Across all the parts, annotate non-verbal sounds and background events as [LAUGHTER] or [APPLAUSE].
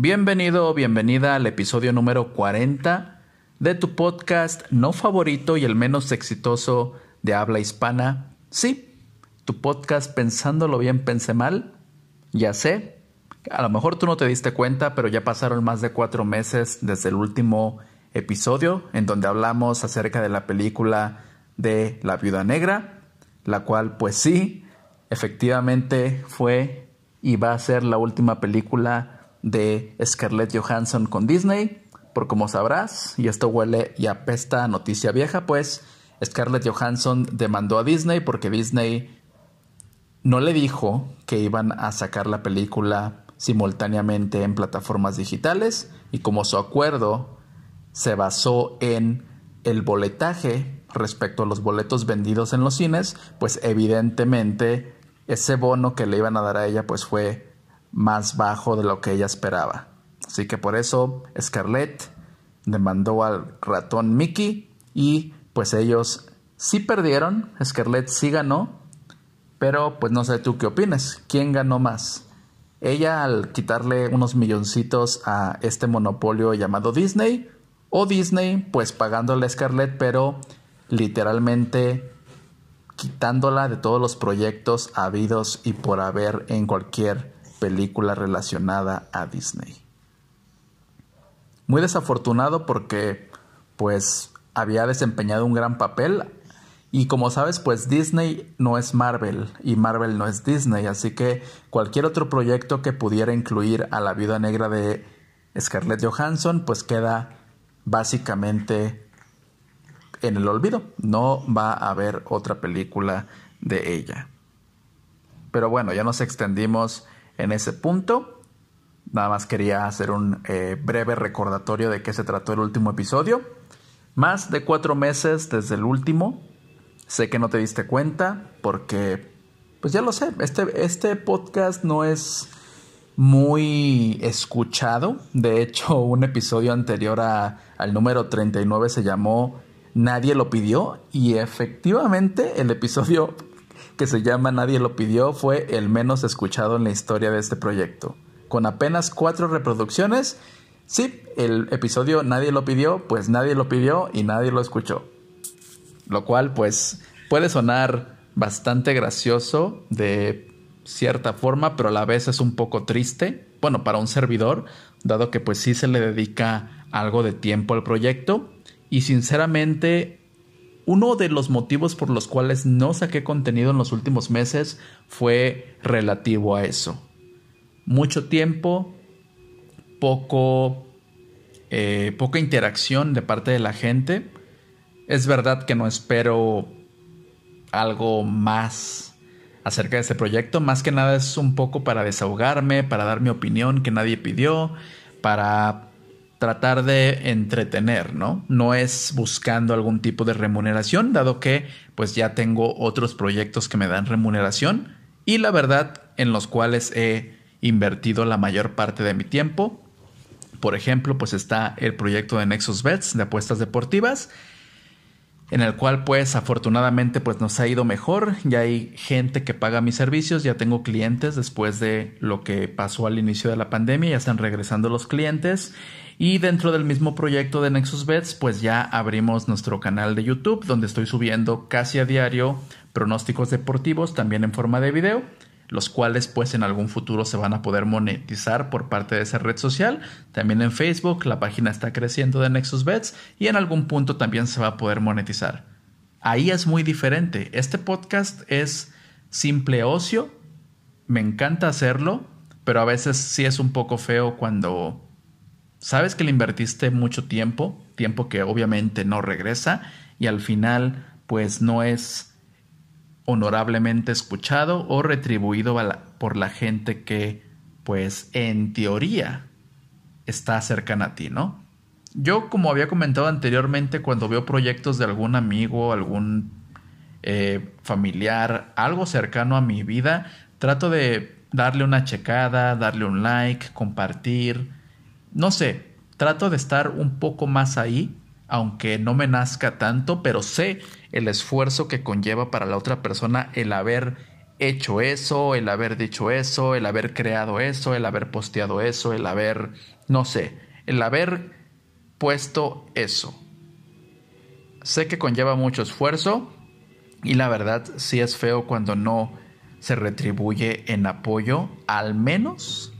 Bienvenido o bienvenida al episodio número 40 de tu podcast no favorito y el menos exitoso de habla hispana. Sí, tu podcast Pensándolo bien, pensé mal. Ya sé, a lo mejor tú no te diste cuenta, pero ya pasaron más de cuatro meses desde el último episodio en donde hablamos acerca de la película de La Viuda Negra, la cual pues sí, efectivamente fue y va a ser la última película de Scarlett Johansson con Disney. Por como sabrás, y esto huele y apesta a noticia vieja, pues Scarlett Johansson demandó a Disney porque Disney no le dijo que iban a sacar la película simultáneamente en plataformas digitales y como su acuerdo se basó en el boletaje respecto a los boletos vendidos en los cines, pues evidentemente ese bono que le iban a dar a ella pues fue más bajo de lo que ella esperaba. Así que por eso Scarlett demandó al ratón Mickey y pues ellos sí perdieron, Scarlett sí ganó, pero pues no sé tú qué opinas, ¿quién ganó más? Ella al quitarle unos milloncitos a este monopolio llamado Disney o Disney pues pagándole a Scarlett pero literalmente quitándola de todos los proyectos habidos y por haber en cualquier película relacionada a Disney. Muy desafortunado porque pues había desempeñado un gran papel y como sabes pues Disney no es Marvel y Marvel no es Disney, así que cualquier otro proyecto que pudiera incluir a la viuda negra de Scarlett Johansson pues queda básicamente en el olvido. No va a haber otra película de ella. Pero bueno, ya nos extendimos en ese punto. Nada más quería hacer un eh, breve recordatorio de qué se trató el último episodio. Más de cuatro meses desde el último. Sé que no te diste cuenta porque, pues ya lo sé, este, este podcast no es muy escuchado. De hecho, [LAUGHS] un episodio anterior al número 39 se llamó Nadie lo pidió y efectivamente el episodio que se llama Nadie lo pidió, fue el menos escuchado en la historia de este proyecto. Con apenas cuatro reproducciones, sí, el episodio Nadie lo pidió, pues nadie lo pidió y nadie lo escuchó. Lo cual pues puede sonar bastante gracioso de cierta forma, pero a la vez es un poco triste, bueno, para un servidor, dado que pues sí se le dedica algo de tiempo al proyecto y sinceramente uno de los motivos por los cuales no saqué contenido en los últimos meses fue relativo a eso. Mucho tiempo, poco, eh, poca interacción de parte de la gente. Es verdad que no espero algo más acerca de este proyecto. Más que nada es un poco para desahogarme, para dar mi opinión que nadie pidió, para tratar de entretener, ¿no? No es buscando algún tipo de remuneración, dado que pues ya tengo otros proyectos que me dan remuneración y la verdad en los cuales he invertido la mayor parte de mi tiempo. Por ejemplo, pues está el proyecto de Nexus Bets de apuestas deportivas en el cual pues afortunadamente pues nos ha ido mejor, ya hay gente que paga mis servicios, ya tengo clientes después de lo que pasó al inicio de la pandemia, ya están regresando los clientes. Y dentro del mismo proyecto de Nexus Bets, pues ya abrimos nuestro canal de YouTube, donde estoy subiendo casi a diario pronósticos deportivos, también en forma de video, los cuales pues en algún futuro se van a poder monetizar por parte de esa red social. También en Facebook la página está creciendo de Nexus Bets y en algún punto también se va a poder monetizar. Ahí es muy diferente. Este podcast es simple ocio. Me encanta hacerlo, pero a veces sí es un poco feo cuando sabes que le invertiste mucho tiempo, tiempo que obviamente no regresa y al final pues no es honorablemente escuchado o retribuido por la gente que pues en teoría está cercana a ti, ¿no? Yo como había comentado anteriormente cuando veo proyectos de algún amigo, algún eh, familiar, algo cercano a mi vida, trato de darle una checada, darle un like, compartir, no sé, trato de estar un poco más ahí, aunque no me nazca tanto, pero sé el esfuerzo que conlleva para la otra persona el haber hecho eso, el haber dicho eso, el haber creado eso, el haber posteado eso, el haber, no sé, el haber puesto eso. Sé que conlleva mucho esfuerzo y la verdad sí es feo cuando no se retribuye en apoyo, al menos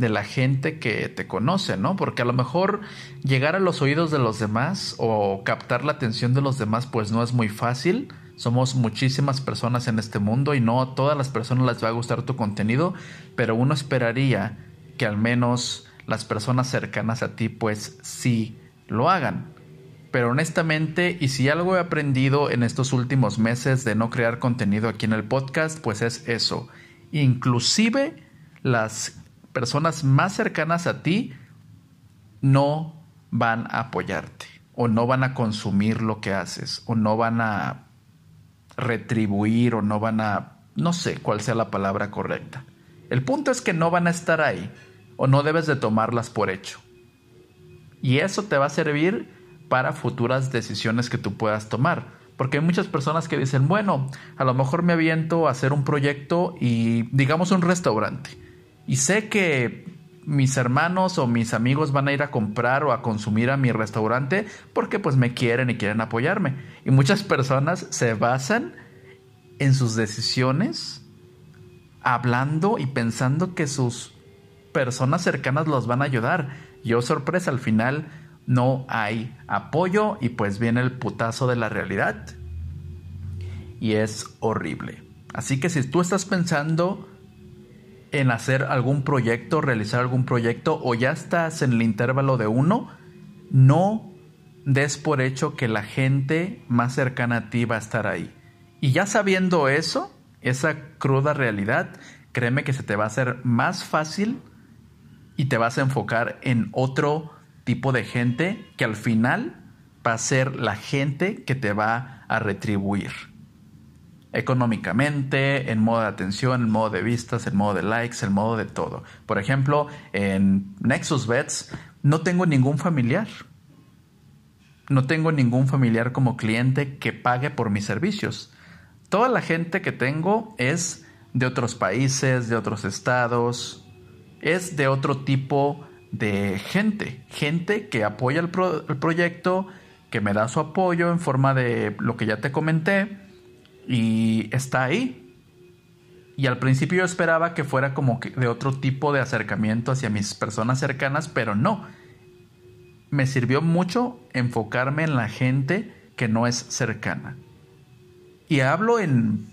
de la gente que te conoce, ¿no? Porque a lo mejor llegar a los oídos de los demás o captar la atención de los demás pues no es muy fácil. Somos muchísimas personas en este mundo y no a todas las personas les va a gustar tu contenido, pero uno esperaría que al menos las personas cercanas a ti pues sí lo hagan. Pero honestamente, y si algo he aprendido en estos últimos meses de no crear contenido aquí en el podcast, pues es eso. Inclusive las personas más cercanas a ti no van a apoyarte o no van a consumir lo que haces o no van a retribuir o no van a, no sé cuál sea la palabra correcta. El punto es que no van a estar ahí o no debes de tomarlas por hecho. Y eso te va a servir para futuras decisiones que tú puedas tomar. Porque hay muchas personas que dicen, bueno, a lo mejor me aviento a hacer un proyecto y digamos un restaurante y sé que mis hermanos o mis amigos van a ir a comprar o a consumir a mi restaurante porque pues me quieren y quieren apoyarme. Y muchas personas se basan en sus decisiones hablando y pensando que sus personas cercanas los van a ayudar. Yo sorpresa, al final no hay apoyo y pues viene el putazo de la realidad. Y es horrible. Así que si tú estás pensando en hacer algún proyecto, realizar algún proyecto o ya estás en el intervalo de uno, no des por hecho que la gente más cercana a ti va a estar ahí. Y ya sabiendo eso, esa cruda realidad, créeme que se te va a hacer más fácil y te vas a enfocar en otro tipo de gente que al final va a ser la gente que te va a retribuir económicamente, en modo de atención, en modo de vistas, en modo de likes, en modo de todo. Por ejemplo, en Nexus Bets no tengo ningún familiar. No tengo ningún familiar como cliente que pague por mis servicios. Toda la gente que tengo es de otros países, de otros estados, es de otro tipo de gente. Gente que apoya el, el proyecto, que me da su apoyo en forma de lo que ya te comenté y está ahí. Y al principio yo esperaba que fuera como de otro tipo de acercamiento hacia mis personas cercanas, pero no. Me sirvió mucho enfocarme en la gente que no es cercana. Y hablo en,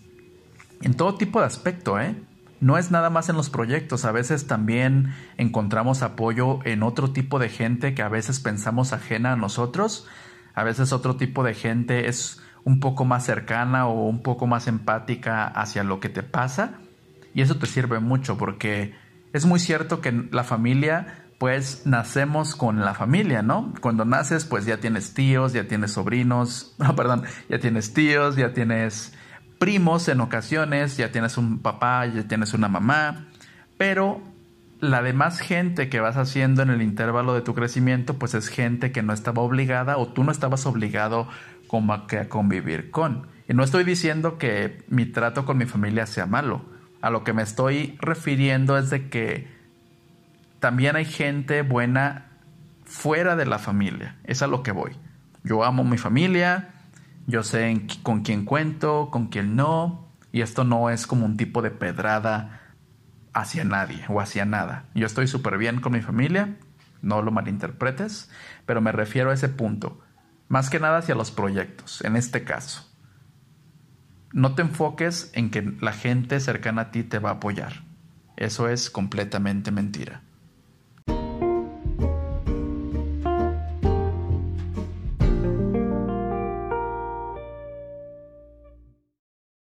en todo tipo de aspecto, ¿eh? No es nada más en los proyectos, a veces también encontramos apoyo en otro tipo de gente que a veces pensamos ajena a nosotros, a veces otro tipo de gente es un poco más cercana o un poco más empática hacia lo que te pasa. Y eso te sirve mucho porque es muy cierto que la familia, pues nacemos con la familia, ¿no? Cuando naces, pues ya tienes tíos, ya tienes sobrinos, [LAUGHS] no, perdón, ya tienes tíos, ya tienes primos en ocasiones, ya tienes un papá, ya tienes una mamá, pero la demás gente que vas haciendo en el intervalo de tu crecimiento, pues es gente que no estaba obligada o tú no estabas obligado como que convivir con. Y no estoy diciendo que mi trato con mi familia sea malo. A lo que me estoy refiriendo es de que también hay gente buena fuera de la familia. Es a lo que voy. Yo amo mi familia, yo sé con quién cuento, con quién no, y esto no es como un tipo de pedrada hacia nadie o hacia nada. Yo estoy súper bien con mi familia, no lo malinterpretes, pero me refiero a ese punto. Más que nada hacia los proyectos, en este caso. No te enfoques en que la gente cercana a ti te va a apoyar. Eso es completamente mentira.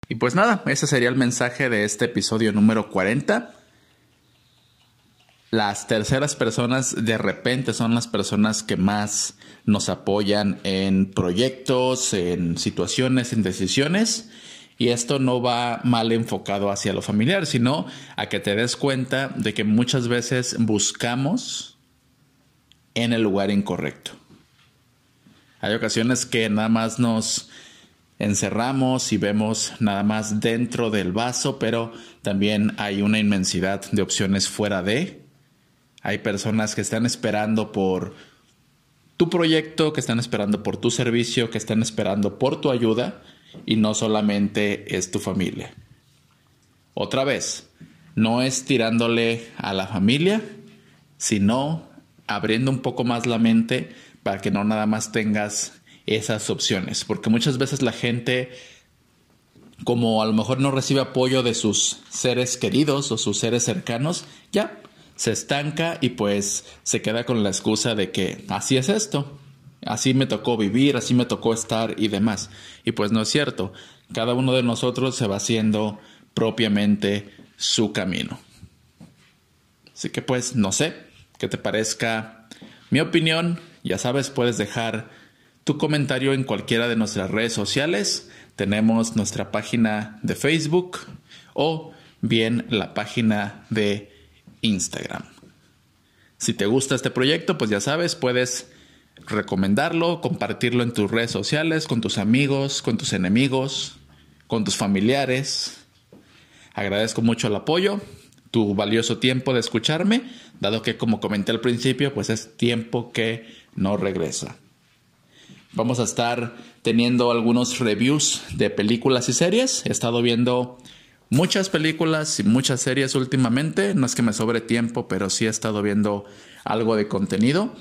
Y pues nada, ese sería el mensaje de este episodio número 40 las terceras personas de repente son las personas que más nos apoyan en proyectos, en situaciones, en decisiones. Y esto no va mal enfocado hacia lo familiar, sino a que te des cuenta de que muchas veces buscamos en el lugar incorrecto. Hay ocasiones que nada más nos encerramos y vemos nada más dentro del vaso, pero también hay una inmensidad de opciones fuera de. Hay personas que están esperando por tu proyecto, que están esperando por tu servicio, que están esperando por tu ayuda y no solamente es tu familia. Otra vez, no es tirándole a la familia, sino abriendo un poco más la mente para que no nada más tengas esas opciones, porque muchas veces la gente como a lo mejor no recibe apoyo de sus seres queridos o sus seres cercanos, ya se estanca y pues se queda con la excusa de que así es esto, así me tocó vivir, así me tocó estar y demás. Y pues no es cierto, cada uno de nosotros se va haciendo propiamente su camino. Así que pues no sé, que te parezca mi opinión, ya sabes, puedes dejar tu comentario en cualquiera de nuestras redes sociales. Tenemos nuestra página de Facebook o bien la página de Instagram. Si te gusta este proyecto, pues ya sabes, puedes recomendarlo, compartirlo en tus redes sociales, con tus amigos, con tus enemigos, con tus familiares. Agradezco mucho el apoyo, tu valioso tiempo de escucharme, dado que como comenté al principio, pues es tiempo que no regresa. Vamos a estar teniendo algunos reviews de películas y series. He estado viendo muchas películas y muchas series últimamente. No es que me sobre tiempo, pero sí he estado viendo algo de contenido.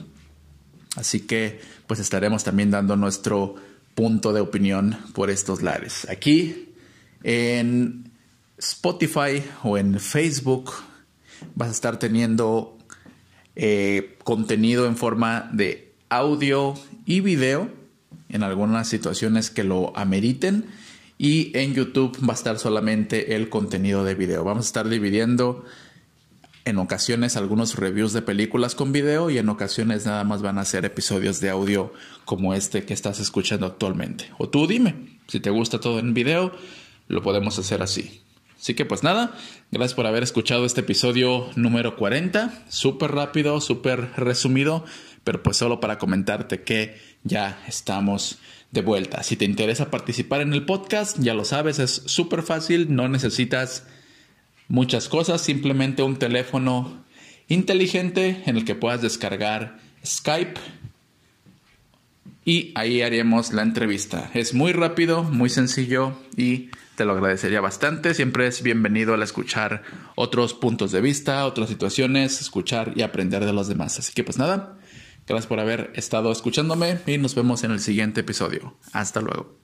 Así que pues estaremos también dando nuestro punto de opinión por estos lares. Aquí en Spotify o en Facebook vas a estar teniendo eh, contenido en forma de audio y video en algunas situaciones que lo ameriten. Y en YouTube va a estar solamente el contenido de video. Vamos a estar dividiendo en ocasiones algunos reviews de películas con video y en ocasiones nada más van a ser episodios de audio como este que estás escuchando actualmente. O tú dime, si te gusta todo en video, lo podemos hacer así. Así que pues nada, gracias por haber escuchado este episodio número 40, súper rápido, súper resumido, pero pues solo para comentarte que ya estamos de vuelta. Si te interesa participar en el podcast, ya lo sabes, es súper fácil, no necesitas muchas cosas, simplemente un teléfono inteligente en el que puedas descargar Skype y ahí haremos la entrevista. Es muy rápido, muy sencillo y te lo agradecería bastante. Siempre es bienvenido al escuchar otros puntos de vista, otras situaciones, escuchar y aprender de los demás. Así que pues nada, Gracias por haber estado escuchándome y nos vemos en el siguiente episodio. Hasta luego.